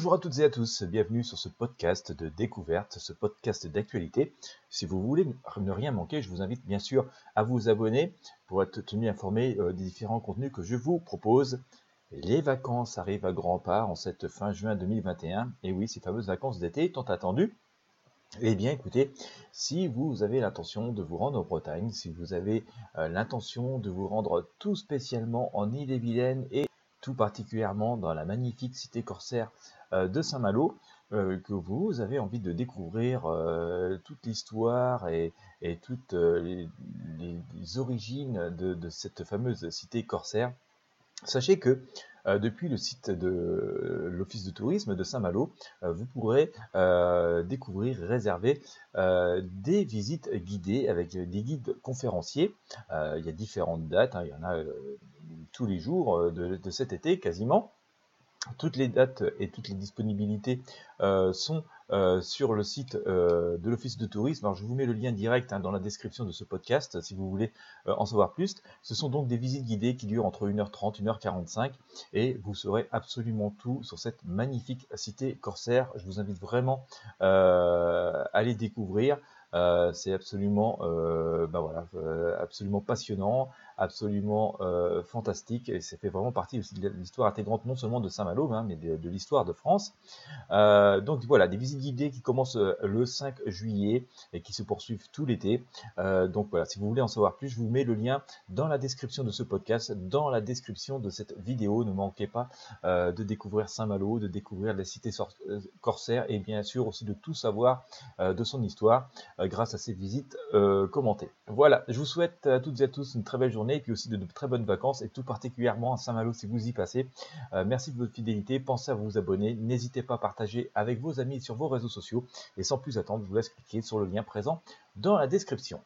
Bonjour à toutes et à tous, bienvenue sur ce podcast de découverte, ce podcast d'actualité. Si vous voulez ne rien manquer, je vous invite bien sûr à vous abonner pour être tenu informé euh, des différents contenus que je vous propose. Les vacances arrivent à grands pas en cette fin juin 2021. Et oui, ces fameuses vacances d'été tant attendues. Eh bien, écoutez, si vous avez l'intention de vous rendre en Bretagne, si vous avez euh, l'intention de vous rendre tout spécialement en Île-et-Vilaine et tout particulièrement dans la magnifique cité corsaire euh, de Saint-Malo, euh, que vous avez envie de découvrir toute l'histoire et, toutes les, origines de, cette fameuse cité corsaire, sachez que euh, depuis le site de l'Office de tourisme de Saint-Malo, euh, vous pourrez euh, découvrir, réserver des visites guidées avec des guides conférenciers. il y a différentes dates, hein, il y en a tous les jours de, cet été quasiment. Toutes les dates et toutes les disponibilités sont euh, sur le site euh, de l'Office de tourisme. Alors je vous mets le lien direct hein, dans la description de ce podcast si vous voulez euh, en savoir plus. Ce sont donc des visites guidées qui durent entre 1h30 1h45 et vous saurez absolument tout sur cette magnifique cité corsaire. Je vous invite vraiment à les découvrir. Euh, c'est absolument, euh, ben voilà, euh, absolument passionnant, absolument fantastique, et ça fait vraiment partie aussi de l'histoire intégrante non seulement de Saint-Malo, hein, mais de, l'histoire de France. donc voilà, des visites guidées qui commencent le 5 juillet et qui se poursuivent tout l'été. donc voilà, si vous voulez en savoir plus, je vous mets le lien dans la description de ce podcast, dans la description de cette vidéo. Ne manquez pas de découvrir Saint-Malo, de découvrir la cité corsaire et bien sûr aussi de tout savoir de son histoire. Euh, grâce à ces visites euh, commentées. Voilà, je vous souhaite à toutes et à tous une très belle journée et puis aussi de, très bonnes vacances et tout particulièrement à Saint-Malo si vous y passez. Euh, merci de votre fidélité, pensez à vous abonner, n'hésitez pas à partager avec vos amis sur vos réseaux sociaux et sans plus attendre, je vous laisse cliquer sur le lien présent dans la description.